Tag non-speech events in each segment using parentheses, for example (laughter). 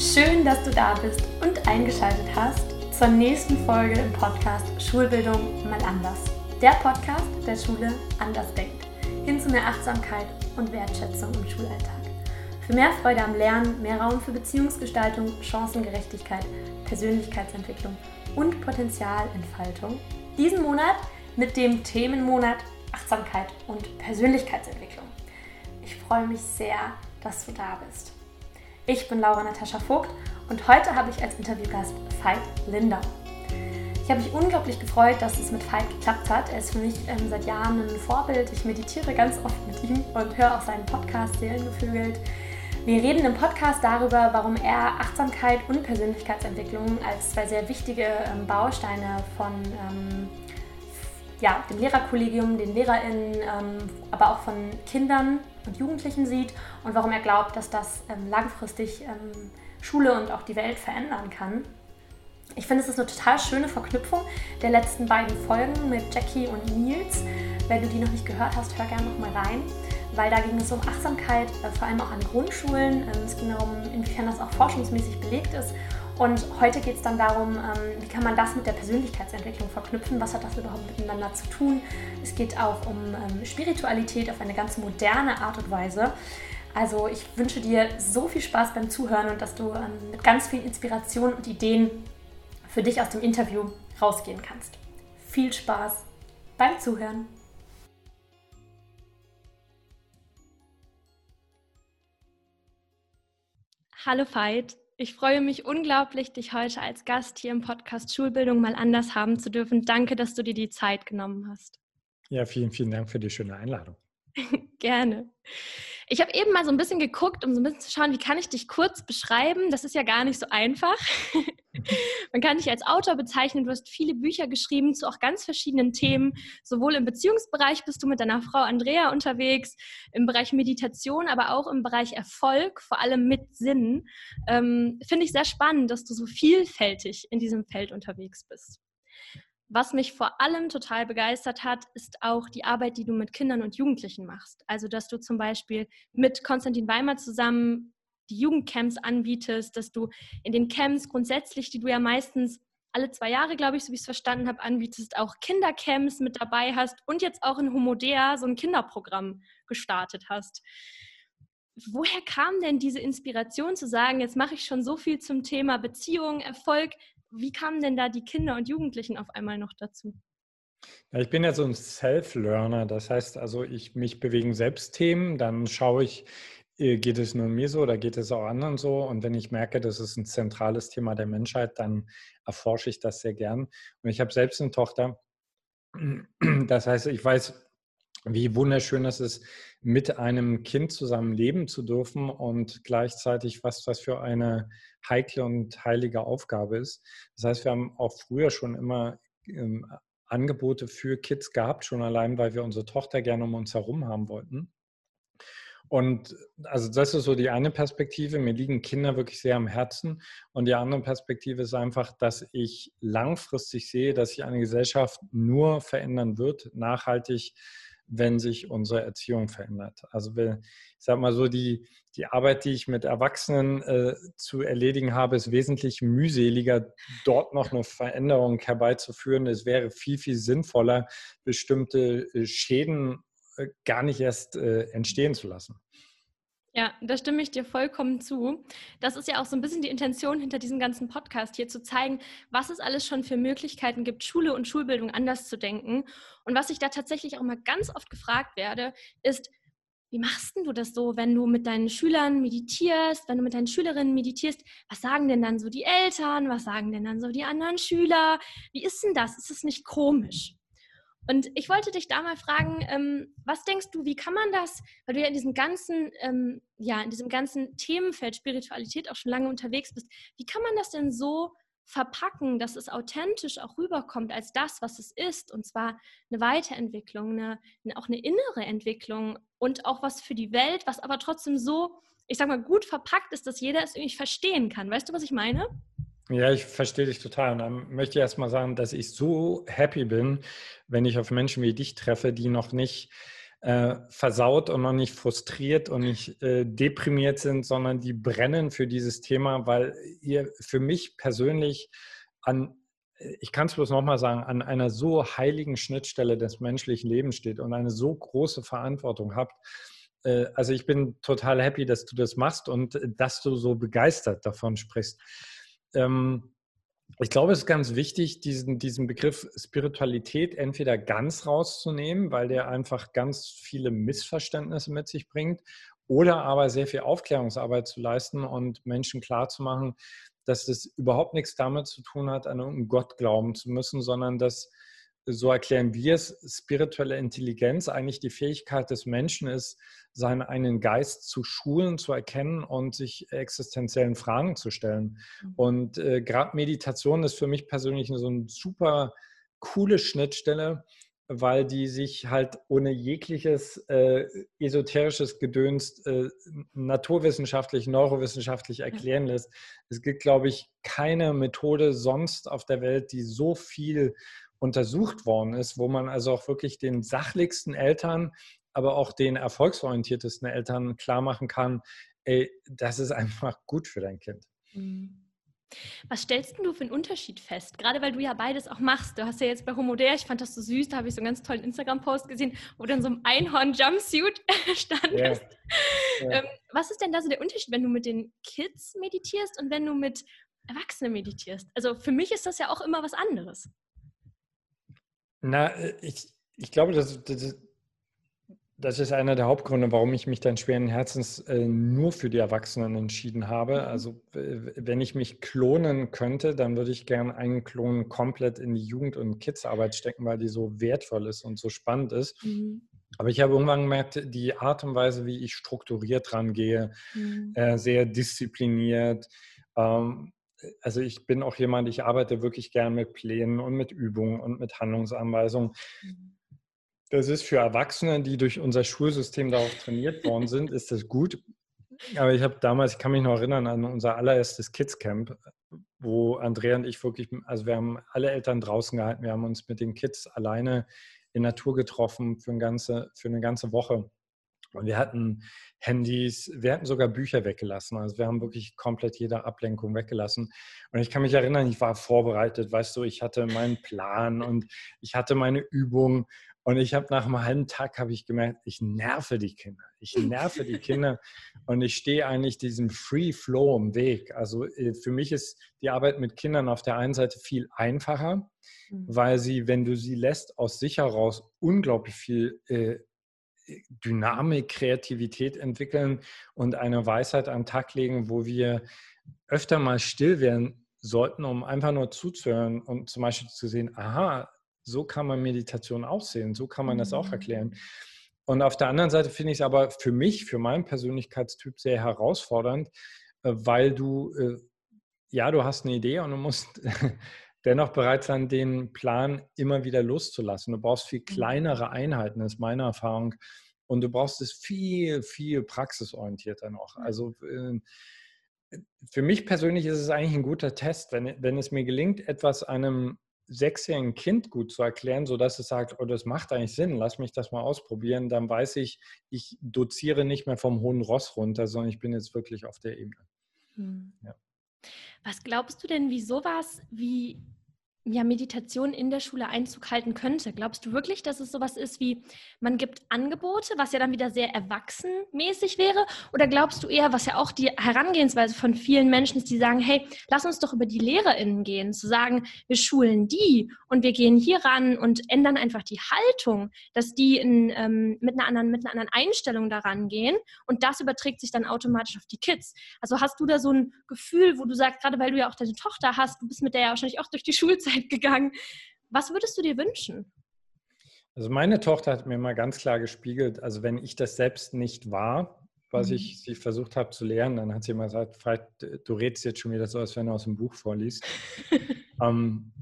Schön, dass du da bist und eingeschaltet hast zur nächsten Folge im Podcast Schulbildung mal anders. Der Podcast, der Schule anders denkt. Hin zu mehr Achtsamkeit und Wertschätzung im Schulalltag. Für mehr Freude am Lernen, mehr Raum für Beziehungsgestaltung, Chancengerechtigkeit, Persönlichkeitsentwicklung und Potenzialentfaltung. Diesen Monat mit dem Themenmonat Achtsamkeit und Persönlichkeitsentwicklung. Ich freue mich sehr, dass du da bist. Ich bin Laura Natascha Vogt und heute habe ich als Interviewgast Veit Linder. Ich habe mich unglaublich gefreut, dass es mit Veit geklappt hat. Er ist für mich ähm, seit Jahren ein Vorbild. Ich meditiere ganz oft mit ihm und höre auch seinen Podcast Seelengeflügelt. Wir reden im Podcast darüber, warum er Achtsamkeit und Persönlichkeitsentwicklung als zwei sehr wichtige ähm, Bausteine von ähm, ja, dem Lehrerkollegium, den LehrerInnen, ähm, aber auch von Kindern und Jugendlichen sieht und warum er glaubt, dass das ähm, langfristig ähm, Schule und auch die Welt verändern kann. Ich finde, es ist eine total schöne Verknüpfung der letzten beiden Folgen mit Jackie und Nils. Wenn du die noch nicht gehört hast, hör gerne noch mal rein, weil da ging es um Achtsamkeit, äh, vor allem auch an Grundschulen. Ähm, es ging darum, inwiefern das auch forschungsmäßig belegt ist. Und heute geht es dann darum, ähm, wie kann man das mit der Persönlichkeitsentwicklung verknüpfen, was hat das überhaupt miteinander zu tun. Es geht auch um ähm, Spiritualität auf eine ganz moderne Art und Weise. Also ich wünsche dir so viel Spaß beim Zuhören und dass du ähm, mit ganz viel Inspiration und Ideen für dich aus dem Interview rausgehen kannst. Viel Spaß beim Zuhören. Hallo Veit, ich freue mich unglaublich, dich heute als Gast hier im Podcast Schulbildung mal anders haben zu dürfen. Danke, dass du dir die Zeit genommen hast. Ja, vielen, vielen Dank für die schöne Einladung. (laughs) Gerne. Ich habe eben mal so ein bisschen geguckt, um so ein bisschen zu schauen, wie kann ich dich kurz beschreiben. Das ist ja gar nicht so einfach. (laughs) Man kann dich als Autor bezeichnen. Du hast viele Bücher geschrieben zu auch ganz verschiedenen Themen. Sowohl im Beziehungsbereich bist du mit deiner Frau Andrea unterwegs, im Bereich Meditation, aber auch im Bereich Erfolg, vor allem mit Sinn. Ähm, Finde ich sehr spannend, dass du so vielfältig in diesem Feld unterwegs bist. Was mich vor allem total begeistert hat, ist auch die Arbeit, die du mit Kindern und Jugendlichen machst. Also, dass du zum Beispiel mit Konstantin Weimer zusammen die Jugendcamps anbietest, dass du in den Camps grundsätzlich, die du ja meistens alle zwei Jahre, glaube ich, so wie ich es verstanden habe, anbietest, auch Kindercamps mit dabei hast und jetzt auch in Homodea so ein Kinderprogramm gestartet hast. Woher kam denn diese Inspiration zu sagen, jetzt mache ich schon so viel zum Thema Beziehung, Erfolg, wie kamen denn da die Kinder und Jugendlichen auf einmal noch dazu? Ich bin ja so ein Self-Learner, das heißt also, ich mich bewegen selbst Themen, dann schaue ich, äh, geht es nur mir so oder geht es auch anderen so? Und wenn ich merke, das ist ein zentrales Thema der Menschheit, dann erforsche ich das sehr gern. Und ich habe selbst eine Tochter. Das heißt, ich weiß, wie wunderschön es ist, mit einem Kind zusammen leben zu dürfen und gleichzeitig was das für eine heikle und heilige Aufgabe ist. Das heißt, wir haben auch früher schon immer ähm, Angebote für Kids gehabt, schon allein, weil wir unsere Tochter gerne um uns herum haben wollten. Und also das ist so die eine Perspektive. Mir liegen Kinder wirklich sehr am Herzen. Und die andere Perspektive ist einfach, dass ich langfristig sehe, dass sich eine Gesellschaft nur verändern wird, nachhaltig wenn sich unsere Erziehung verändert. Also ich sage mal so, die, die Arbeit, die ich mit Erwachsenen äh, zu erledigen habe, ist wesentlich mühseliger, dort noch eine Veränderung herbeizuführen. Es wäre viel, viel sinnvoller, bestimmte äh, Schäden äh, gar nicht erst äh, entstehen zu lassen. Ja, da stimme ich dir vollkommen zu. Das ist ja auch so ein bisschen die Intention hinter diesem ganzen Podcast hier, zu zeigen, was es alles schon für Möglichkeiten gibt, Schule und Schulbildung anders zu denken. Und was ich da tatsächlich auch mal ganz oft gefragt werde, ist, wie machst du das so, wenn du mit deinen Schülern meditierst, wenn du mit deinen Schülerinnen meditierst? Was sagen denn dann so die Eltern? Was sagen denn dann so die anderen Schüler? Wie ist denn das? Ist es nicht komisch? Und ich wollte dich da mal fragen, ähm, was denkst du, wie kann man das, weil du ja in diesem ganzen, ähm, ja, in diesem ganzen Themenfeld Spiritualität auch schon lange unterwegs bist, wie kann man das denn so verpacken, dass es authentisch auch rüberkommt als das, was es ist, und zwar eine Weiterentwicklung, eine, auch eine innere Entwicklung und auch was für die Welt, was aber trotzdem so, ich sag mal, gut verpackt ist, dass jeder es irgendwie verstehen kann. Weißt du, was ich meine? Ja, ich verstehe dich total. Und dann möchte ich erst mal sagen, dass ich so happy bin, wenn ich auf Menschen wie dich treffe, die noch nicht äh, versaut und noch nicht frustriert und nicht äh, deprimiert sind, sondern die brennen für dieses Thema, weil ihr für mich persönlich an, äh, ich kann es bloß nochmal sagen, an einer so heiligen Schnittstelle des menschlichen Lebens steht und eine so große Verantwortung habt. Äh, also ich bin total happy, dass du das machst und äh, dass du so begeistert davon sprichst. Ähm, ich glaube, es ist ganz wichtig, diesen, diesen Begriff Spiritualität entweder ganz rauszunehmen, weil der einfach ganz viele Missverständnisse mit sich bringt, oder aber sehr viel Aufklärungsarbeit zu leisten und Menschen klarzumachen, dass das überhaupt nichts damit zu tun hat, an irgendeinen Gott glauben zu müssen, sondern dass, so erklären wir es, spirituelle Intelligenz eigentlich die Fähigkeit des Menschen ist, seinen eigenen Geist zu schulen, zu erkennen und sich existenziellen Fragen zu stellen. Mhm. Und äh, gerade Meditation ist für mich persönlich so eine super coole Schnittstelle, weil die sich halt ohne jegliches äh, esoterisches Gedöns äh, naturwissenschaftlich, neurowissenschaftlich erklären lässt. Es gibt, glaube ich, keine Methode sonst auf der Welt, die so viel untersucht worden ist, wo man also auch wirklich den sachlichsten Eltern aber auch den erfolgsorientiertesten Eltern klar machen kann, ey, das ist einfach gut für dein Kind. Mhm. Was stellst du für einen Unterschied fest? Gerade weil du ja beides auch machst. Du hast ja jetzt bei Homodea, ich fand das so süß, da habe ich so einen ganz tollen Instagram-Post gesehen, wo du in so einem Einhorn-Jumpsuit standest. Yeah. Yeah. Was ist denn da so der Unterschied, wenn du mit den Kids meditierst und wenn du mit Erwachsenen meditierst? Also für mich ist das ja auch immer was anderes. Na, äh, ich, ich glaube, das, das, das ist einer der Hauptgründe, warum ich mich dann schweren Herzens äh, nur für die Erwachsenen entschieden habe. Mhm. Also wenn ich mich klonen könnte, dann würde ich gerne einen Klon komplett in die Jugend- und Kidsarbeit stecken, weil die so wertvoll ist und so spannend ist. Mhm. Aber ich habe irgendwann gemerkt, die Art und Weise, wie ich strukturiert rangehe, mhm. äh, sehr diszipliniert. Ähm, also ich bin auch jemand, ich arbeite wirklich gern mit Plänen und mit Übungen und mit Handlungsanweisungen. Mhm das ist für Erwachsene, die durch unser Schulsystem darauf trainiert worden sind, ist das gut. Aber ich habe damals, ich kann mich noch erinnern an unser allererstes Kids Camp, wo Andrea und ich wirklich, also wir haben alle Eltern draußen gehalten, wir haben uns mit den Kids alleine in Natur getroffen für, eine ganze, für eine ganze Woche. Und wir hatten Handys, wir hatten sogar Bücher weggelassen. Also wir haben wirklich komplett jede Ablenkung weggelassen. Und ich kann mich erinnern, ich war vorbereitet, weißt du, ich hatte meinen Plan und ich hatte meine Übung und ich habe nach einem halben Tag habe ich gemerkt, ich nerve die Kinder. Ich nerve die (laughs) Kinder und ich stehe eigentlich diesem Free Flow im Weg. Also äh, für mich ist die Arbeit mit Kindern auf der einen Seite viel einfacher, mhm. weil sie, wenn du sie lässt, aus sich heraus unglaublich viel äh, Dynamik, Kreativität entwickeln und eine Weisheit an den Tag legen, wo wir öfter mal still werden sollten, um einfach nur zuzuhören und zum Beispiel zu sehen, aha, so kann man Meditation auch sehen, so kann man das auch mhm. erklären. Und auf der anderen Seite finde ich es aber für mich, für meinen Persönlichkeitstyp sehr herausfordernd, äh, weil du, äh, ja, du hast eine Idee und du musst (laughs) dennoch bereit sein, den Plan immer wieder loszulassen. Du brauchst viel mhm. kleinere Einheiten, ist meine Erfahrung. Und du brauchst es viel, viel praxisorientierter noch. Also ähm, für mich persönlich ist es eigentlich ein guter Test, wenn, wenn es mir gelingt, etwas einem sechsjährigen Kind gut zu erklären, sodass es sagt, oh, das macht eigentlich Sinn, lass mich das mal ausprobieren, dann weiß ich, ich doziere nicht mehr vom hohen Ross runter, sondern ich bin jetzt wirklich auf der Ebene. Hm. Ja. Was glaubst du denn, wie sowas wie ja, Meditation in der Schule Einzug halten könnte. Glaubst du wirklich, dass es sowas ist wie, man gibt Angebote, was ja dann wieder sehr erwachsenmäßig wäre? Oder glaubst du eher, was ja auch die Herangehensweise von vielen Menschen ist, die sagen, hey, lass uns doch über die LehrerInnen gehen, zu sagen, wir schulen die und wir gehen hier ran und ändern einfach die Haltung, dass die in, ähm, mit, einer anderen, mit einer anderen Einstellung daran gehen und das überträgt sich dann automatisch auf die Kids. Also hast du da so ein Gefühl, wo du sagst, gerade weil du ja auch deine Tochter hast, du bist mit der ja wahrscheinlich auch durch die Schulzeit Zeit gegangen. Was würdest du dir wünschen? Also meine Tochter hat mir mal ganz klar gespiegelt, also wenn ich das selbst nicht war, was mhm. ich sie versucht habe zu lernen, dann hat sie immer gesagt, du redest jetzt schon wieder so, als wenn du aus dem Buch vorliest. (laughs) ähm,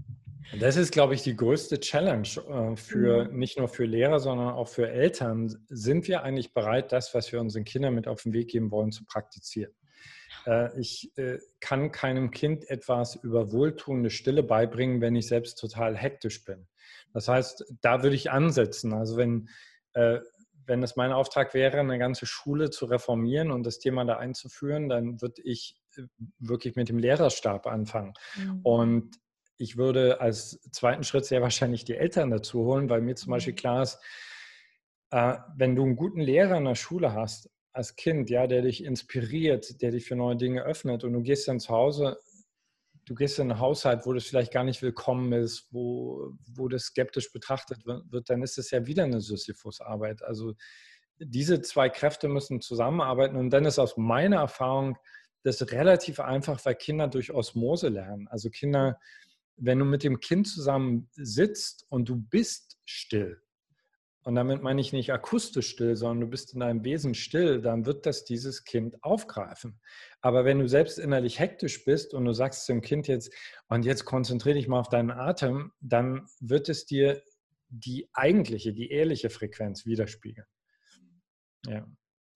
das ist, glaube ich, die größte Challenge äh, für mhm. nicht nur für Lehrer, sondern auch für Eltern. Sind wir eigentlich bereit, das, was wir unseren Kindern mit auf den Weg geben wollen, zu praktizieren? Äh, ich äh, kann keinem Kind etwas über wohltuende Stille beibringen, wenn ich selbst total hektisch bin. Das heißt, da würde ich ansetzen. Also wenn, äh, wenn es mein Auftrag wäre, eine ganze Schule zu reformieren und das Thema da einzuführen, dann würde ich wirklich mit dem Lehrerstab anfangen. Mhm. Und ich würde als zweiten Schritt sehr wahrscheinlich die Eltern dazu holen, weil mir zum Beispiel mhm. klar ist, wenn du einen guten Lehrer in der Schule hast, als Kind, ja, der dich inspiriert, der dich für neue Dinge öffnet und du gehst dann zu Hause, du gehst in einen Haushalt, wo das vielleicht gar nicht willkommen ist, wo, wo das skeptisch betrachtet wird, dann ist es ja wieder eine Sisyphus-Arbeit. Also diese zwei Kräfte müssen zusammenarbeiten und dann ist aus meiner Erfahrung das relativ einfach, weil Kinder durch Osmose lernen. Also Kinder, wenn du mit dem Kind zusammen sitzt und du bist still, und damit meine ich nicht akustisch still, sondern du bist in deinem Wesen still, dann wird das dieses Kind aufgreifen. Aber wenn du selbst innerlich hektisch bist und du sagst dem Kind jetzt, und jetzt konzentriere dich mal auf deinen Atem, dann wird es dir die eigentliche, die ehrliche Frequenz widerspiegeln. Ja.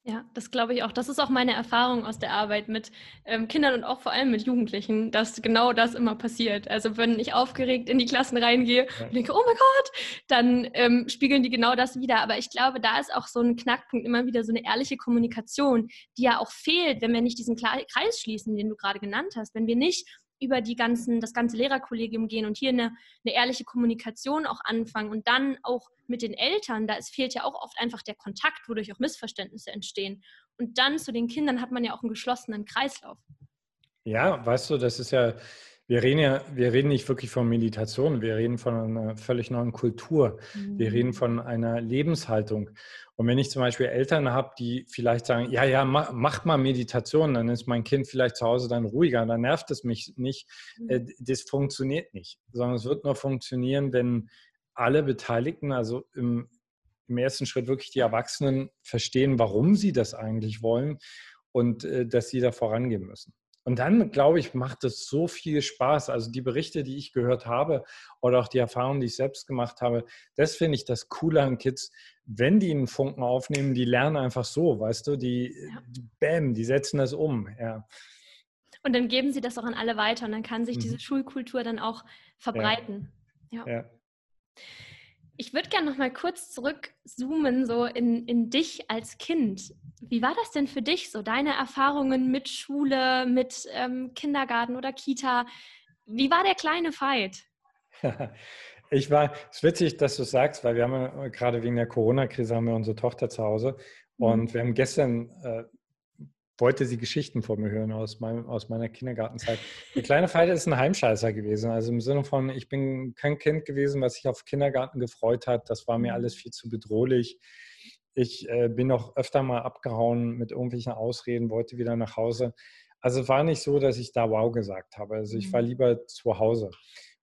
Ja, das glaube ich auch. Das ist auch meine Erfahrung aus der Arbeit mit ähm, Kindern und auch vor allem mit Jugendlichen, dass genau das immer passiert. Also wenn ich aufgeregt in die Klassen reingehe und denke, oh mein Gott, dann ähm, spiegeln die genau das wieder. Aber ich glaube, da ist auch so ein Knackpunkt immer wieder so eine ehrliche Kommunikation, die ja auch fehlt, wenn wir nicht diesen Kreis schließen, den du gerade genannt hast. Wenn wir nicht über die ganzen, das ganze Lehrerkollegium gehen und hier eine, eine ehrliche Kommunikation auch anfangen und dann auch mit den Eltern, da es fehlt ja auch oft einfach der Kontakt, wodurch auch Missverständnisse entstehen. Und dann zu den Kindern hat man ja auch einen geschlossenen Kreislauf. Ja, weißt du, das ist ja, wir reden ja, wir reden nicht wirklich von Meditation, wir reden von einer völlig neuen Kultur. Mhm. Wir reden mhm. von einer Lebenshaltung. Und wenn ich zum Beispiel Eltern habe, die vielleicht sagen, ja, ja, mach, mach, mal Meditation, dann ist mein Kind vielleicht zu Hause dann ruhiger, dann nervt es mich nicht. Mhm. Äh, das funktioniert nicht, sondern es wird nur funktionieren, wenn alle Beteiligten, also im, im ersten Schritt wirklich die Erwachsenen, verstehen, warum sie das eigentlich wollen und äh, dass sie da vorangehen müssen. Und dann, glaube ich, macht es so viel Spaß. Also die Berichte, die ich gehört habe oder auch die Erfahrungen, die ich selbst gemacht habe, das finde ich das Coole an Kids. Wenn die einen Funken aufnehmen, die lernen einfach so, weißt du, die, ja. die bam, die setzen das um. Ja. Und dann geben sie das auch an alle weiter und dann kann sich mhm. diese Schulkultur dann auch verbreiten. ja. ja. Ich würde gerne noch mal kurz zurückzoomen so in, in dich als Kind. Wie war das denn für dich so, deine Erfahrungen mit Schule, mit ähm, Kindergarten oder Kita? Wie war der kleine Fight? (laughs) Ich war, es ist witzig, dass du sagst, weil wir haben ja, gerade wegen der Corona-Krise haben wir unsere Tochter zu Hause mhm. und wir haben gestern äh, wollte sie Geschichten von mir hören aus, meinem, aus meiner Kindergartenzeit. Der kleine Veit ist ein Heimscheißer gewesen. Also im Sinne von, ich bin kein Kind gewesen, was sich auf Kindergarten gefreut hat. Das war mir mhm. alles viel zu bedrohlich. Ich äh, bin auch öfter mal abgehauen mit irgendwelchen Ausreden, wollte wieder nach Hause. Also es war nicht so, dass ich da wow gesagt habe. Also ich war mhm. lieber zu Hause.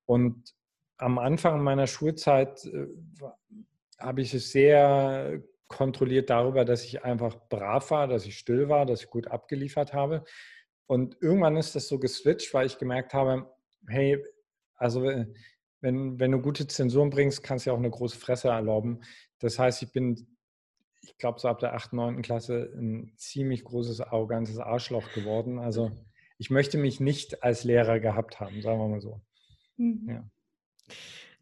Und am Anfang meiner Schulzeit äh, habe ich es sehr kontrolliert darüber, dass ich einfach brav war, dass ich still war, dass ich gut abgeliefert habe. Und irgendwann ist das so geswitcht, weil ich gemerkt habe, hey, also wenn, wenn du gute Zensuren bringst, kannst du ja auch eine große Fresse erlauben. Das heißt, ich bin, ich glaube, so ab der 8., 9. Klasse ein ziemlich großes, arrogantes Arschloch geworden. Also ich möchte mich nicht als Lehrer gehabt haben, sagen wir mal so. Mhm. Ja.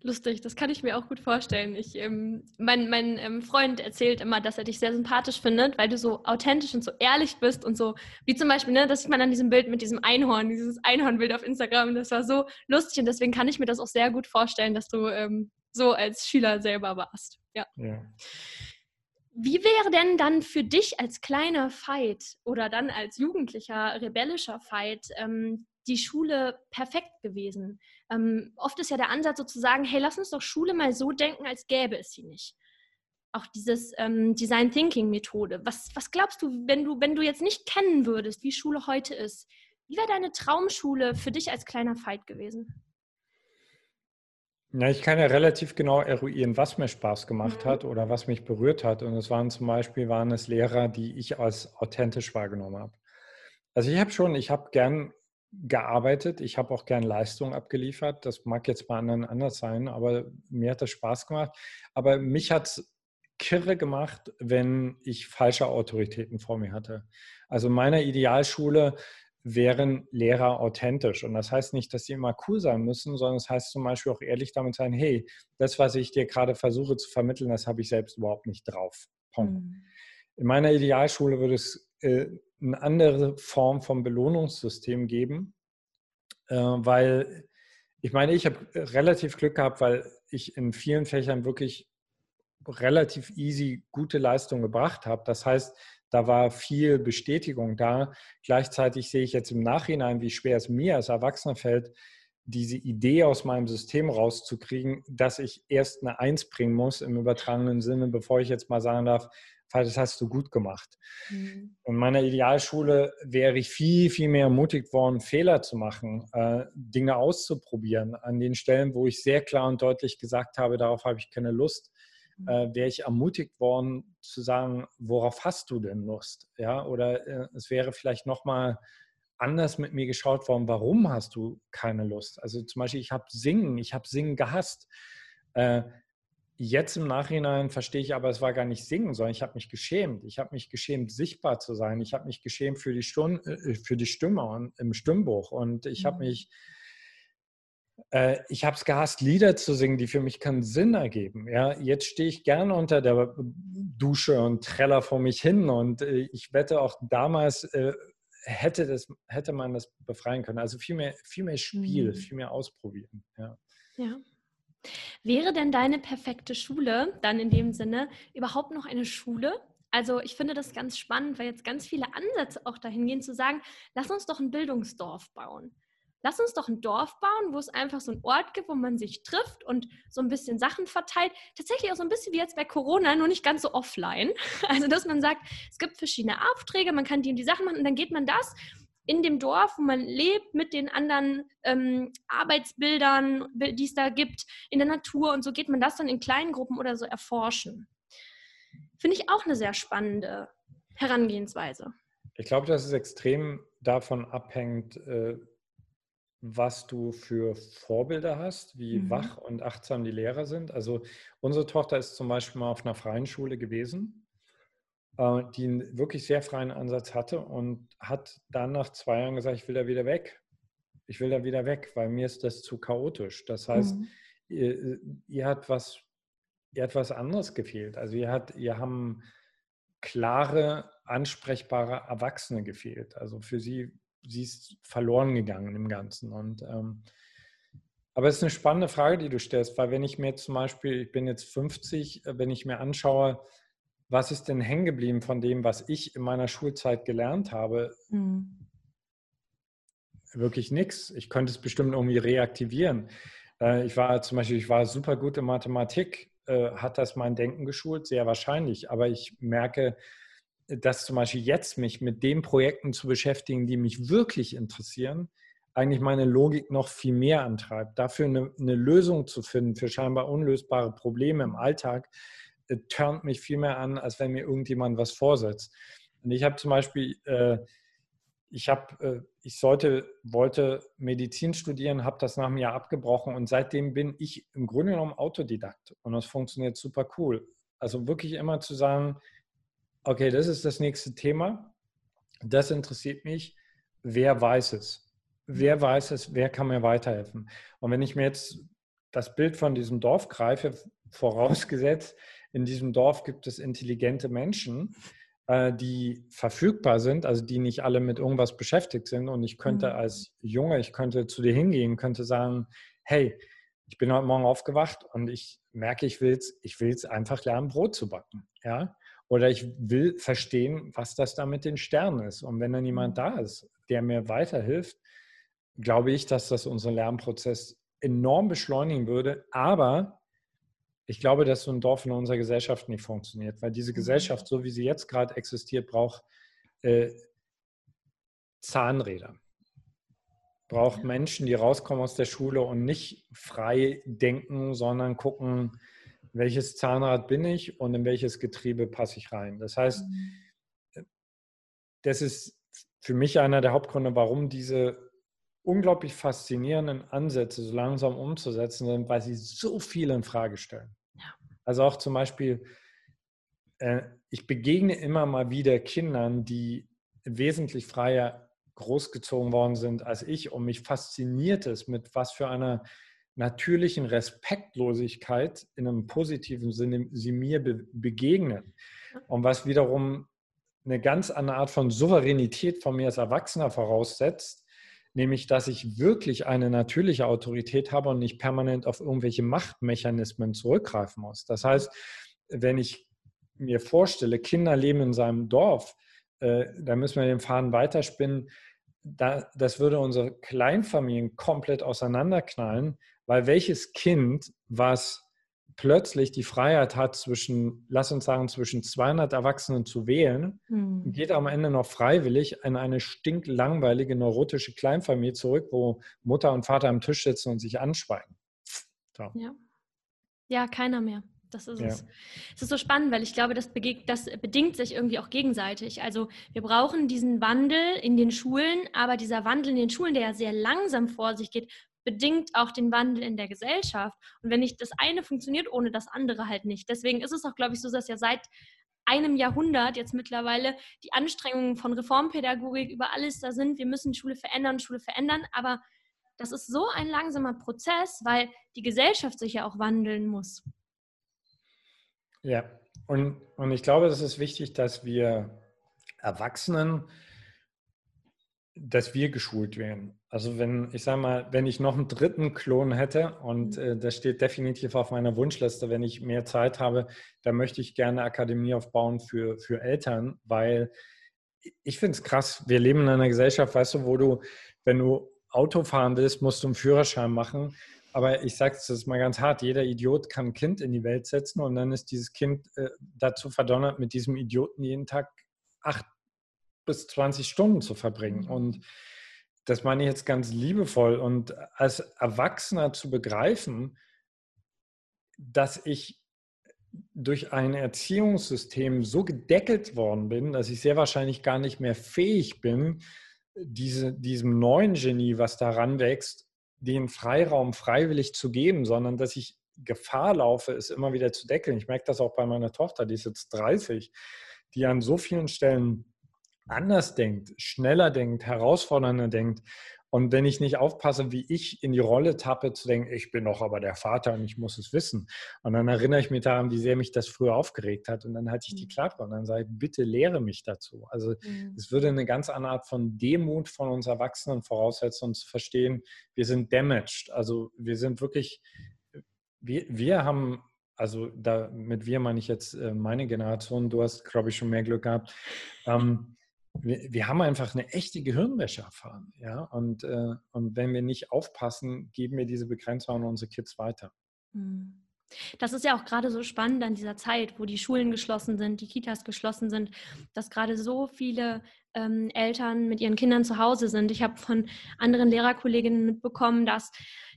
Lustig, das kann ich mir auch gut vorstellen. Ich, ähm, mein mein ähm, Freund erzählt immer, dass er dich sehr sympathisch findet, weil du so authentisch und so ehrlich bist und so, wie zum Beispiel, ne, das sieht man an diesem Bild mit diesem Einhorn, dieses Einhornbild auf Instagram, das war so lustig und deswegen kann ich mir das auch sehr gut vorstellen, dass du ähm, so als Schüler selber warst. Ja. ja. Wie wäre denn dann für dich als kleiner Fight oder dann als jugendlicher rebellischer Fight ähm, die Schule perfekt gewesen. Ähm, oft ist ja der Ansatz sozusagen, hey, lass uns doch Schule mal so denken, als gäbe es sie nicht. Auch dieses ähm, Design Thinking Methode. Was, was glaubst du, wenn du, wenn du jetzt nicht kennen würdest, wie Schule heute ist, wie wäre deine Traumschule für dich als kleiner Fight gewesen? Ja, ich kann ja relativ genau eruieren, was mir Spaß gemacht mhm. hat oder was mich berührt hat. Und es waren zum Beispiel waren es Lehrer, die ich als authentisch wahrgenommen habe. Also ich habe schon, ich habe gern gearbeitet. Ich habe auch gern Leistung abgeliefert. Das mag jetzt bei anderen anders sein, aber mir hat das Spaß gemacht. Aber mich hat es kirre gemacht, wenn ich falsche Autoritäten vor mir hatte. Also in meiner Idealschule wären Lehrer authentisch. Und das heißt nicht, dass sie immer cool sein müssen, sondern es das heißt zum Beispiel auch ehrlich damit sein, hey, das, was ich dir gerade versuche zu vermitteln, das habe ich selbst überhaupt nicht drauf. Mhm. In meiner Idealschule würde es äh, eine andere Form von Belohnungssystem geben, äh, weil ich meine, ich habe relativ Glück gehabt, weil ich in vielen Fächern wirklich relativ easy gute Leistung gebracht habe. Das heißt, da war viel Bestätigung da. Gleichzeitig sehe ich jetzt im Nachhinein, wie schwer es mir als Erwachsener fällt, diese Idee aus meinem System rauszukriegen, dass ich erst eine Eins bringen muss im übertragenen Sinne, bevor ich jetzt mal sagen darf, das hast du gut gemacht. Mhm. In meiner Idealschule wäre ich viel, viel mehr ermutigt worden, Fehler zu machen, äh, Dinge auszuprobieren. An den Stellen, wo ich sehr klar und deutlich gesagt habe, darauf habe ich keine Lust. Äh, wäre ich ermutigt worden zu sagen, worauf hast du denn Lust? Ja, oder äh, es wäre vielleicht nochmal anders mit mir geschaut worden, warum hast du keine Lust? Also zum Beispiel, ich habe Singen, ich habe Singen gehasst. Äh, jetzt im Nachhinein verstehe ich aber, es war gar nicht Singen, sondern ich habe mich geschämt. Ich habe mich geschämt, sichtbar zu sein. Ich habe mich geschämt für die, Stun äh, für die Stimme und, im Stimmbuch. Und ich habe mhm. mich, äh, ich habe es gehasst, Lieder zu singen, die für mich keinen Sinn ergeben. Ja, jetzt stehe ich gerne unter der Dusche und treller vor mich hin. Und äh, ich wette auch damals, äh, hätte, das, hätte man das befreien können. Also viel mehr, viel mehr Spiel, mhm. viel mehr ausprobieren. Ja. ja. Wäre denn deine perfekte Schule dann in dem Sinne überhaupt noch eine Schule? Also ich finde das ganz spannend, weil jetzt ganz viele Ansätze auch dahin gehen zu sagen, lass uns doch ein Bildungsdorf bauen lass uns doch ein Dorf bauen, wo es einfach so einen Ort gibt, wo man sich trifft und so ein bisschen Sachen verteilt. Tatsächlich auch so ein bisschen wie jetzt bei Corona, nur nicht ganz so offline. (laughs) Also, dass man sagt, es gibt verschiedene Aufträge, man kann die und die Sachen machen und dann geht man das in dem Dorf, wo man lebt, mit den anderen ähm, Arbeitsbildern, die es da gibt, in der Natur und so geht man das dann in kleinen Gruppen oder so erforschen. Finde ich auch eine sehr spannende Herangehensweise. Ich glaube, dass es extrem davon abhängt, äh, was du für Vorbilder hast, wie mhm. wach und achtsam die Lehrer sind. Also unsere Tochter ist zum Beispiel mal auf einer freien Schule gewesen, äh, die einen wirklich sehr freien Ansatz hatte und hat dann nach zwei Jahren gesagt, ich will da wieder weg. Ich will da wieder weg, weil mir ist das zu chaotisch. Das heißt, mhm. ihr, ihr, hat was, ihr hat was anderes gefehlt. Also ihr, hat, ihr haben klare, ansprechbare Erwachsene gefehlt. Also für sie sie ist verloren gegangen im Ganzen. Und, ähm, aber es ist eine spannende Frage, die du stellst, weil wenn ich mir zum Beispiel, ich bin jetzt 50, äh, wenn ich mir anschaue, was ist denn hängen geblieben von dem, was ich in meiner Schulzeit gelernt habe, mhm. wirklich nichts. Ich könnte es bestimmt irgendwie reaktivieren. Äh, ich war zum Beispiel, ich war super gut in Mathematik. Äh, hat das mein Denken geschult? Sehr wahrscheinlich. Aber ich merke, dass zum Beispiel jetzt mich mit den Projekten zu beschäftigen, die mich wirklich interessieren, eigentlich meine Logik noch viel mehr antreibt. Dafür eine, eine Lösung zu finden für scheinbar unlösbare Probleme im Alltag, äh, turnt mich viel mehr an, als wenn mir irgendjemand was vorsetzt. Und ich habe zum Beispiel, äh, ich habe, äh, ich sollte, wollte Medizin studieren, habe das nach einem Jahr abgebrochen und seitdem bin ich im Grunde genommen Autodidakt und das funktioniert super cool. Also wirklich immer zu sagen, okay, das ist das nächste Thema. Das interessiert mich. Wer weiß es? Wer weiß es? Wer kann mir weiterhelfen? Und wenn ich mir jetzt das Bild von diesem Dorf greife, vorausgesetzt, in diesem Dorf gibt es intelligente Menschen, äh, die verfügbar sind, also die nicht alle mit irgendwas beschäftigt sind. Und ich könnte mhm. als Junge, ich könnte zu dir hingehen, könnte sagen, hey, ich bin heute Morgen aufgewacht und ich merke, ich will jetzt, ich will jetzt einfach lernen, Brot zu backen. Ja? Oder ich will verstehen, was das da mit den Sternen ist. Und wenn dann jemand mhm. da ist, der mir weiterhilft, glaube ich, dass das unseren Lernprozess enorm beschleunigen würde. Aber ich glaube, dass so ein Dorf in unserer Gesellschaft nicht funktioniert, weil diese mhm. Gesellschaft, so wie sie jetzt gerade existiert, braucht äh, Zahnräder. Braucht Menschen, die rauskommen aus der Schule und nicht frei denken, sondern gucken, welches Zahnrad bin ich und in welches Getriebe passe ich rein. Das heißt, mhm. das ist für mich einer der Hauptgründe, warum diese unglaublich faszinierenden Ansätze so langsam umzusetzen sind, weil sie so viel in Frage stellen. Ja. Also auch zum Beispiel, äh, ich begegne immer mal wieder Kindern, die wesentlich freier großgezogen worden sind als ich und mich fasziniert es, mit was für einer natürlichen Respektlosigkeit in einem positiven Sinne sie mir be begegnen. Und was wiederum eine ganz andere Art von Souveränität von mir als Erwachsener voraussetzt, nämlich dass ich wirklich eine natürliche Autorität habe und nicht permanent auf irgendwelche Machtmechanismen zurückgreifen muss. Das heißt, wenn ich mir vorstelle, Kinder leben in seinem Dorf, äh, da müssen wir den Faden weiterspinnen, da, das würde unsere Kleinfamilien komplett auseinanderknallen, weil welches Kind, was plötzlich die Freiheit hat, zwischen, lass uns sagen, zwischen 200 Erwachsenen zu wählen, mhm. geht am Ende noch freiwillig in eine stinklangweilige, neurotische Kleinfamilie zurück, wo Mutter und Vater am Tisch sitzen und sich anschweigen. So. Ja. ja, keiner mehr. Das ist ja. es. Es ist so spannend, weil ich glaube, das, das, bedingt sich irgendwie auch gegenseitig. Also wir brauchen diesen Wandel in den Schulen, aber dieser Wandel in den Schulen, der ja sehr langsam vor sich geht, bedingt auch den Wandel in der Gesellschaft. Und wenn nicht das eine funktioniert, ohne das andere halt nicht. Deswegen ist es auch, glaube ich, so, dass ja seit einem Jahrhundert jetzt mittlerweile die Anstrengungen von Reformpädagogik über alles da sind. Wir müssen Schule verändern, Schule verändern. Aber das ist so ein langsamer Prozess, weil die Gesellschaft sich ja auch wandeln muss. Ja, und, und ich glaube, es ist wichtig, dass wir Erwachsenen dass wir geschult werden. Also wenn, ich sage mal, wenn ich noch einen dritten Klon hätte und mhm. äh, das steht definitiv auf meiner Wunschliste, wenn ich mehr Zeit habe, dann möchte ich gerne Akademie aufbauen für, für Eltern, weil ich finde es krass, wir leben in einer Gesellschaft, weißt du, wo du, wenn du Auto fahren willst, musst du einen Führerschein machen. Aber ich sage es mal ganz hart, jeder Idiot kann ein Kind in die Welt setzen und dann ist dieses Kind äh, dazu verdonnert, mit diesem Idioten jeden Tag acht bis 20 Stunden zu verbringen. Mhm. Und das meine ich jetzt ganz liebevoll. Und als Erwachsener zu begreifen, dass ich durch ein Erziehungssystem so gedeckelt worden bin, dass ich sehr wahrscheinlich gar nicht mehr fähig bin, diese, diesem neuen Genie, was daran wächst, den Freiraum freiwillig zu geben, sondern dass ich Gefahr laufe, es immer wieder zu deckeln. Ich merke das auch bei meiner Tochter, die ist jetzt 30, die an so vielen Stellen anders denkt, schneller denkt, herausfordernder denkt. Und wenn ich nicht aufpasse, wie ich in die Rolle tappe, zu denken, ich bin doch aber der Vater und ich muss es wissen. Und dann erinnere ich mich daran, wie sehr mich das früher aufgeregt hat. Und dann hatte ich die mhm. Klappe und dann sage ich, bitte lehre mich dazu. Also mhm. es würde eine ganz andere Art von Demut von uns Erwachsenen voraussetzen, uns zu verstehen, wir sind damaged. Also wir sind wirklich, wir, wir haben also da mit wir meine ich jetzt äh, meine Generation, du hast, glaube ich, schon mehr Glück gehabt. Ähm, wir, wir, haben einfach eine echte Gehirnwäsche erfahren. Ja? Und, äh, und wenn wir nicht aufpassen, geben wir diese Begrenzung an unsere Kids weiter. Hm. Das ist ja auch gerade so spannend an dieser Zeit, wo die Schulen geschlossen sind, die Kitas geschlossen sind, dass gerade so viele ähm, Eltern mit ihren Kindern zu Hause sind. Ich habe von anderen Lehrerkolleginnen mitbekommen, dass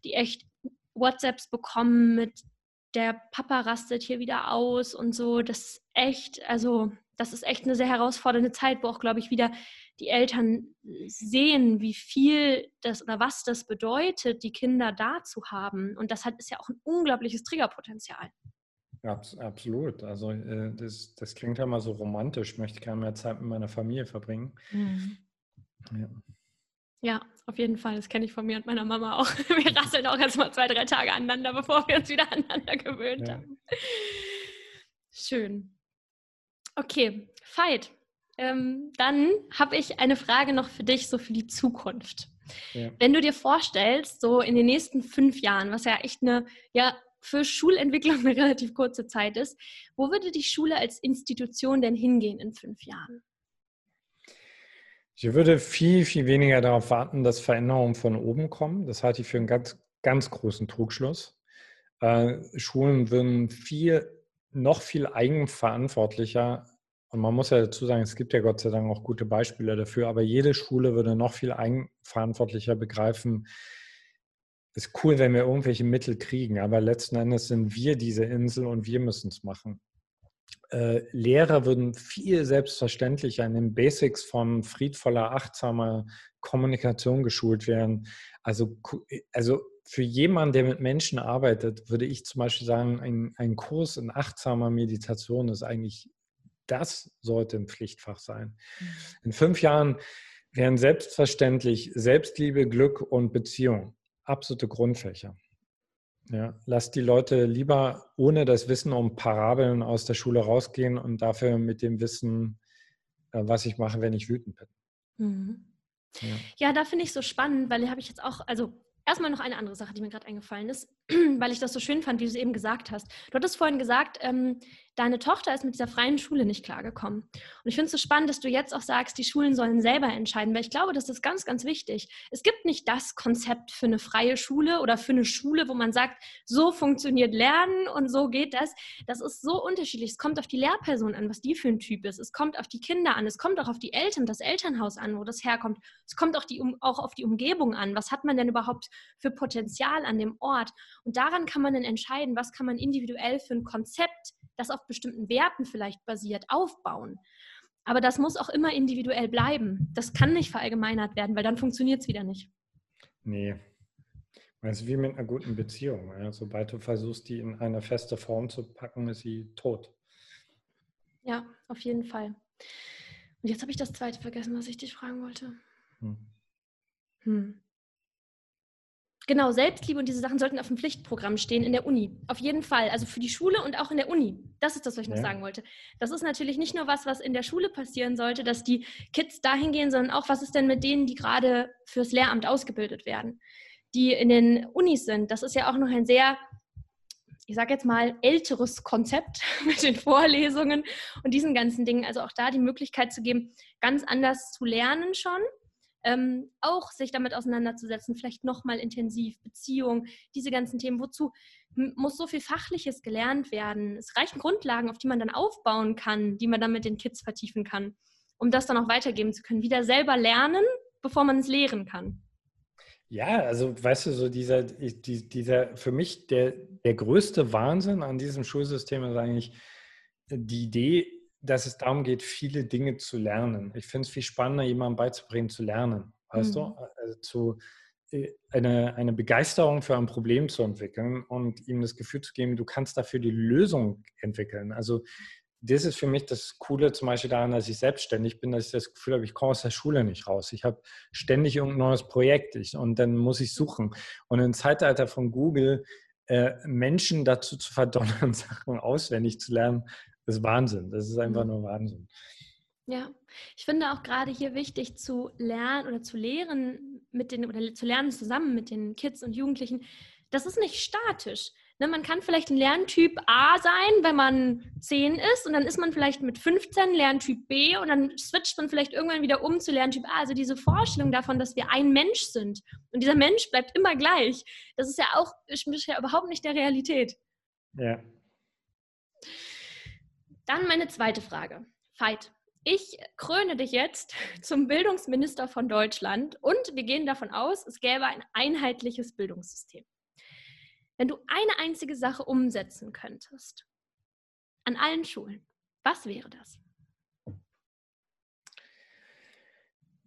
die echt WhatsApps bekommen mit der Papa rastet hier wieder aus und so. Das ist echt, also das ist echt eine sehr herausfordernde Zeit, wo auch, glaube ich, wieder die Eltern sehen, wie viel das oder was das bedeutet, die Kinder da zu haben. Und das hat, ist ja auch ein unglaubliches Triggerpotenzial. absolut. Also äh, das, das klingt ja mal so romantisch. Ich möchte gerne mehr Zeit mit meiner Familie verbringen. Mhm. Ja. Ja, auf jeden Fall. Das kenne ich von mir und meiner Mama auch. (laughs) Wir rasseln auch erst mal zwei, drei Tage aneinander, bevor wir uns wieder (laughs) aneinander gewöhnt ja. haben. Schön. Okay, Veit. Ähm, dann habe ich eine Frage noch für dich, so für die Zukunft. Ja. Wenn du dir vorstellst, so in den nächsten fünf Jahren, was ja echt eine, ja, für Schulentwicklung (laughs) eine relativ kurze Zeit ist, wo würde die Schule als Institution denn hingehen in fünf Jahren? Ich würde viel, viel weniger darauf warten, dass Veränderungen von oben kommen. Das halte ich für einen ganz, ganz großen Trugschluss. Äh, Schulen würden viel, noch viel eigenverantwortlicher, und man muss ja dazu sagen, es gibt ja Gott sei Dank auch gute Beispiele dafür, aber jede Schule würde noch viel eigenverantwortlicher begreifen, es ist cool, wenn wir irgendwelche Mittel kriegen, aber letzten Endes sind wir diese Insel und wir müssen es machen äh, Lehrer würden viel selbstverständlicher in den Basics von friedvoller, achtsamer Kommunikation geschult werden. Also, also für jemanden, der mit Menschen arbeitet, würde ich zum Beispiel sagen, ein, ein Kurs in achtsamer Meditation ist eigentlich, das sollte ein Pflichtfach sein. Mhm. In fünf Jahren wären selbstverständlich Selbstliebe, Glück und Beziehung absolute Grundfächer. Ja, lass die Leute lieber ohne das Wissen um Parabeln aus der Schule rausgehen und dafür mit dem Wissen, äh, was ich mache, wenn ich wütend bin. Mhm. Ja. ja, da finde ich so spannend, weil habe ich jetzt auch, also erstmal noch eine andere Sache, die mir gerade eingefallen ist, (clears throat) weil ich das so schön fand, wie du es eben gesagt hast. Du hattest vorhin gesagt, ähm, deine Tochter ist mit dieser freien Schule nicht klargekommen. Und ich finde es so spannend, dass du jetzt auch sagst, die Schulen sollen selber entscheiden, weil ich glaube, das ist ganz, ganz wichtig. Es gibt nicht das Konzept für eine freie Schule oder für eine Schule, wo man sagt, so funktioniert Lernen und so geht das. Das ist so unterschiedlich. Es kommt auf die Lehrperson an, was die für ein Typ ist. Es kommt auf die Kinder an. Es kommt auch auf die Eltern, das Elternhaus an, wo das herkommt. Es kommt auch, die, auch auf die Umgebung an. Was hat man denn überhaupt für Potenzial an dem Ort? Und daran kann man dann entscheiden, was kann man individuell für ein Konzept das auf bestimmten Werten vielleicht basiert, aufbauen. Aber das muss auch immer individuell bleiben. Das kann nicht verallgemeinert werden, weil dann funktioniert es wieder nicht. Nee. Das ist wie mit einer guten Beziehung. Ja? Sobald du versuchst, die in eine feste Form zu packen, ist sie tot. Ja, auf jeden Fall. Und jetzt habe ich das zweite vergessen, was ich dich fragen wollte. Hm. Hm. Genau, Selbstliebe und diese Sachen sollten auf dem Pflichtprogramm stehen in der Uni. Auf jeden Fall. Also für die Schule und auch in der Uni. Das ist das, was ich ja. noch sagen wollte. Das ist natürlich nicht nur was, was in der Schule passieren sollte, dass die Kids dahin gehen, sondern auch, was ist denn mit denen, die gerade fürs Lehramt ausgebildet werden, die in den Unis sind. Das ist ja auch noch ein sehr, ich sage jetzt mal, älteres Konzept (laughs) mit den Vorlesungen und diesen ganzen Dingen. Also auch da die Möglichkeit zu geben, ganz anders zu lernen schon ähm, auch sich damit auseinanderzusetzen, vielleicht nochmal intensiv, Beziehung, diese ganzen Themen. Wozu muss so viel Fachliches gelernt werden? Es reichen Grundlagen, auf die man dann aufbauen kann, die man dann mit den Kids vertiefen kann, um das dann auch weitergeben zu können. Wieder selber lernen, bevor man es lehren kann. Ja, also weißt du, so dieser, dieser für mich der, der größte Wahnsinn an diesem Schulsystem ist eigentlich die Idee, dass es darum geht, viele Dinge zu lernen. Ich finde es viel spannender, jemandem beizubringen, zu lernen. Weißt mhm. du? Also zu, äh, eine, eine Begeisterung für ein Problem zu entwickeln und ihm das Gefühl zu geben, du kannst dafür die Lösung entwickeln. Also das ist für mich das Coole zum Beispiel daran, dass ich selbstständig bin, dass ich das Gefühl habe, ich komme aus der Schule nicht raus. Ich habe ständig irgendein neues Projekt ich, und dann muss ich suchen. Und im Zeitalter von Google äh, Menschen dazu zu verdonnern, (laughs) Sachen auswendig zu lernen, das ist Wahnsinn. Das ist einfach mhm. nur Wahnsinn. Ja, ich finde auch gerade hier wichtig zu lernen oder zu lehren mit den oder zu lernen zusammen mit den Kids und Jugendlichen. Das ist nicht statisch. Ne, man kann vielleicht ein Lerntyp A sein, wenn man 10 ist und dann ist man vielleicht mit 15 Lerntyp B und dann switcht man vielleicht irgendwann wieder um zu Lerntyp A. Also diese Vorstellung davon, dass wir ein Mensch sind und dieser Mensch bleibt immer gleich, das ist ja auch ist ja überhaupt nicht der Realität. Ja, dann meine zweite Frage. Veit, ich kröne dich jetzt (laughs) zum Bildungsminister von Deutschland und wir gehen davon aus, es gäbe ein einheitliches Bildungssystem. Wenn du eine einzige Sache umsetzen könntest, an allen Schulen, was wäre das?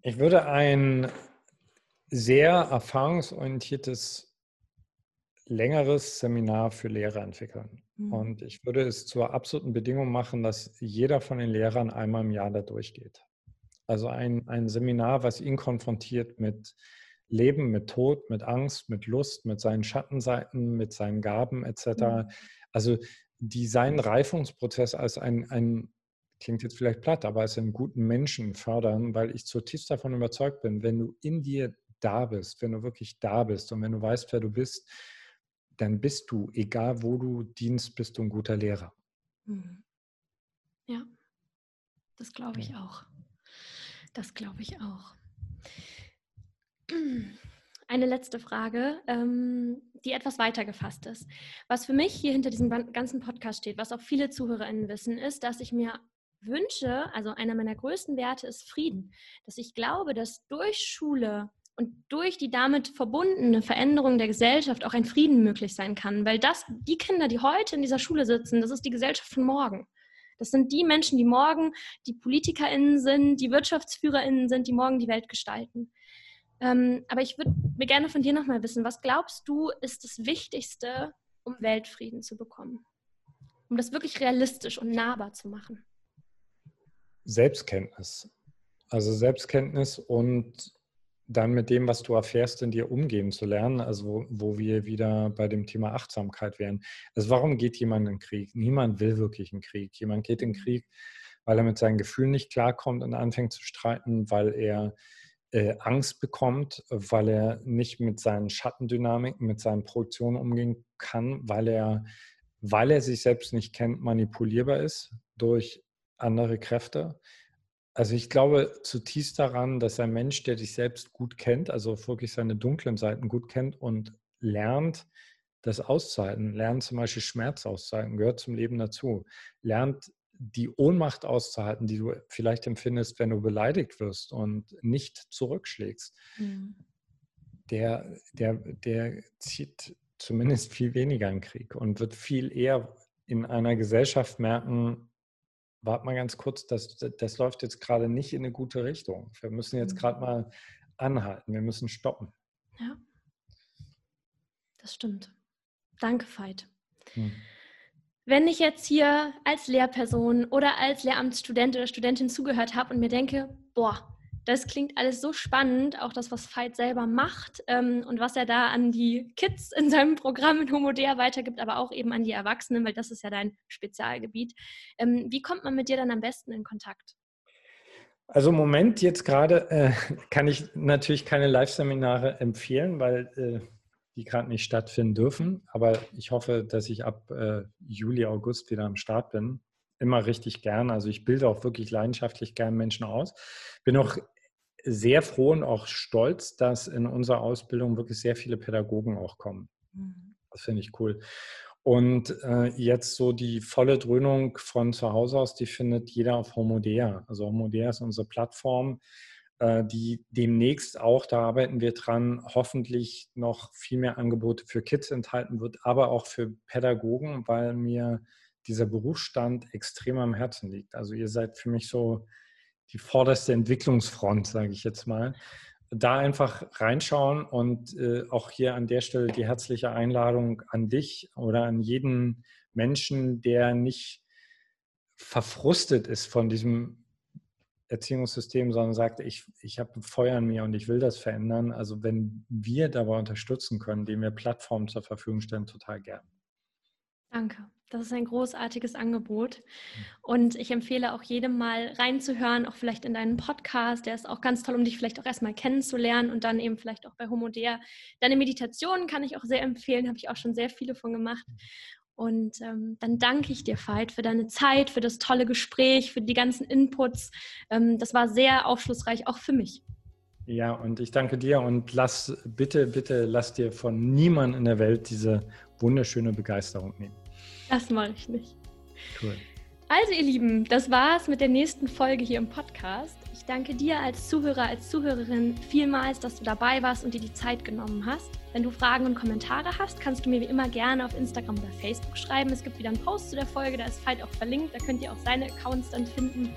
Ich würde ein sehr erfahrungsorientiertes, längeres Seminar für Lehrer entwickeln. Mhm. Und ich würde es zur absoluten Bedingung machen, dass jeder von den Lehrern einmal im Jahr da durchgeht. Also ein, ein Seminar, was ihn konfrontiert mit Leben, mit Tod, mit Angst, mit Lust, mit seinen Schattenseiten, mit seinen Gaben etc. Mhm. Also die seinen Reifungsprozess als ein, ein, klingt jetzt vielleicht platt, aber als einen guten Menschen fördern, weil ich zutiefst davon überzeugt bin, wenn du in dir da bist, wenn du wirklich da bist und wenn du weißt, wer du bist, dann bist du, egal wo du dienst, bist du ein guter Lehrer. Mhm. Ja, das glaube ich auch. Das glaube ich auch. Eine letzte Frage, ähm, die etwas weiter gefasst ist. Was für mich hier hinter diesem ganzen Podcast steht, was auch viele ZuhörerInnen wissen, ist, dass ich mir wünsche, also einer meiner größten Werte ist Frieden. Dass ich glaube, dass durch Schule und durch die damit verbundene Veränderung der Gesellschaft auch ein Frieden möglich sein kann. Weil das, die Kinder, die heute in dieser Schule sitzen, das ist die Gesellschaft von morgen. Das sind die Menschen, die morgen die PolitikerInnen sind, die WirtschaftsführerInnen sind, die morgen die Welt gestalten. Ähm, aber ich würde mir gerne von dir nochmal wissen, was glaubst du, ist das Wichtigste, um Weltfrieden zu bekommen? Um das wirklich realistisch und nahbar zu machen? Selbstkenntnis. Also Selbstkenntnis und dann mit dem, was du erfährst, in dir umgehen zu lernen, also wo, wo wir wieder bei dem Thema Achtsamkeit wären. Also warum geht jemand in den Krieg? Niemand will wirklich einen Krieg. Jemand geht in den Krieg, weil er mit seinen Gefühlen nicht klarkommt und anfängt zu streiten, weil er äh, Angst bekommt, weil er nicht mit seinen Schattendynamiken, mit seinen Produktionen umgehen kann, weil er, weil er sich selbst nicht kennt, manipulierbar ist durch andere Kräfte. Also ich glaube zutiefst daran, dass ein Mensch, der dich selbst gut kennt, also wirklich seine dunklen Seiten gut kennt und lernt, das auszuhalten, lernt zum Beispiel Schmerz auszuhalten, gehört zum Leben dazu, lernt die Ohnmacht auszuhalten, die du vielleicht empfindest, wenn du beleidigt wirst und nicht zurückschlägst, mhm. der, der, der zieht zumindest viel weniger in Krieg und wird viel eher in einer Gesellschaft merken, warte mal ganz kurz, das, das läuft jetzt gerade nicht in eine gute Richtung. Wir müssen jetzt gerade mhm. mal anhalten, wir müssen stoppen. Ja, das stimmt. Danke, Veit. Hm. Wenn ich jetzt hier als Lehrperson oder als Lehramtsstudent oder Studentin zugehört habe und mir denke, boah, das klingt alles so spannend, auch das, was Veit selber macht ähm, und was er da an die Kids in seinem Programm in Homodea weitergibt, aber auch eben an die Erwachsenen, weil das ist ja dein Spezialgebiet. Ähm, wie kommt man mit dir dann am besten in Kontakt? Also im Moment jetzt gerade äh, kann ich natürlich keine Live-Seminare empfehlen, weil äh, die gerade nicht stattfinden dürfen. Aber ich hoffe, dass ich ab äh, Juli, August wieder am Start bin. Immer richtig gern. Also ich bilde auch wirklich leidenschaftlich gern Menschen aus. Bin auch sehr froh und auch stolz, dass in unserer Ausbildung wirklich sehr viele Pädagogen auch kommen. Mhm. Das finde ich cool. Und äh, jetzt so die volle Dröhnung von zu Hause aus, die findet jeder auf Homodea. Also Homodea ist unsere Plattform, äh, die demnächst auch, da arbeiten wir dran, hoffentlich noch viel mehr Angebote für Kids enthalten wird, aber auch für Pädagogen, weil mir dieser Berufsstand extrem am Herzen liegt. Also ihr seid für mich so die vorderste Entwicklungsfront, sage ich jetzt mal. Da einfach reinschauen und äh, auch hier an der Stelle die herzliche Einladung an dich oder an jeden Menschen, der nicht verfrustet ist von diesem Erziehungssystem, sondern sagt, ich, ich habe Feuer in mir und ich will das verändern. Also wenn wir dabei unterstützen können, indem wir Plattformen zur Verfügung stellen, total gern. Danke. Das ist ein großartiges Angebot. Und ich empfehle auch jedem mal reinzuhören, auch vielleicht in deinen Podcast. Der ist auch ganz toll, um dich vielleicht auch erstmal kennenzulernen und dann eben vielleicht auch bei Homodea. Deine Meditationen kann ich auch sehr empfehlen, habe ich auch schon sehr viele von gemacht. Und ähm, dann danke ich dir, Veit, für deine Zeit, für das tolle Gespräch, für die ganzen Inputs. Ähm, das war sehr aufschlussreich, auch für mich. Ja, und ich danke dir und lass bitte, bitte, lass dir von niemandem in der Welt diese wunderschöne Begeisterung nehmen. Das mache ich nicht. Cool. Also, ihr Lieben, das war's mit der nächsten Folge hier im Podcast. Ich danke dir als Zuhörer, als Zuhörerin vielmals, dass du dabei warst und dir die Zeit genommen hast. Wenn du Fragen und Kommentare hast, kannst du mir wie immer gerne auf Instagram oder Facebook schreiben. Es gibt wieder einen Post zu der Folge, da ist Veit auch verlinkt, da könnt ihr auch seine Accounts dann finden.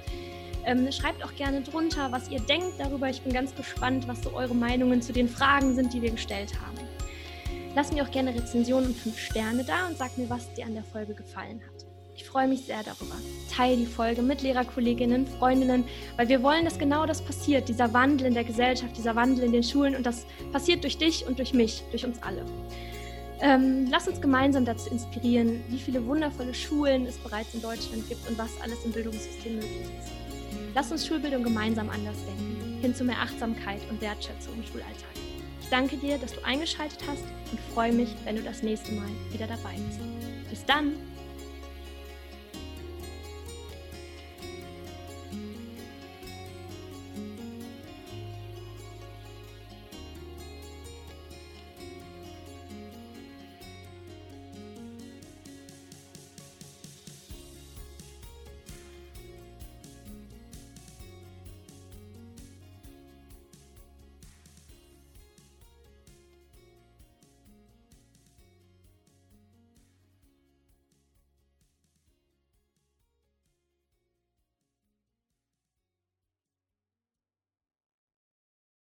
Ähm, schreibt auch gerne drunter, was ihr denkt darüber. Ich bin ganz gespannt, was so eure Meinungen zu den Fragen sind, die wir gestellt haben. Lasst mir auch gerne Rezensionen und 5 Sterne da und sagt mir, was dir an der Folge gefallen hat. Ich freue mich sehr darüber. Teile die Folge mit Lehrerkolleginnen, Freundinnen, weil wir wollen, dass genau das passiert, dieser Wandel in der Gesellschaft, dieser Wandel in den Schulen und das passiert durch dich und durch mich, durch uns alle. Ähm, lass uns gemeinsam dazu inspirieren, wie viele wundervolle Schulen es bereits in Deutschland gibt und was alles im Bildungssystem möglich ist. Lass uns Schulbildung gemeinsam anders denken, hin zu mehr Achtsamkeit und Wertschätzung im Schulalltag. Ich danke dir, dass du eingeschaltet hast und freue mich, wenn du das nächste Mal wieder dabei bist. Bis dann!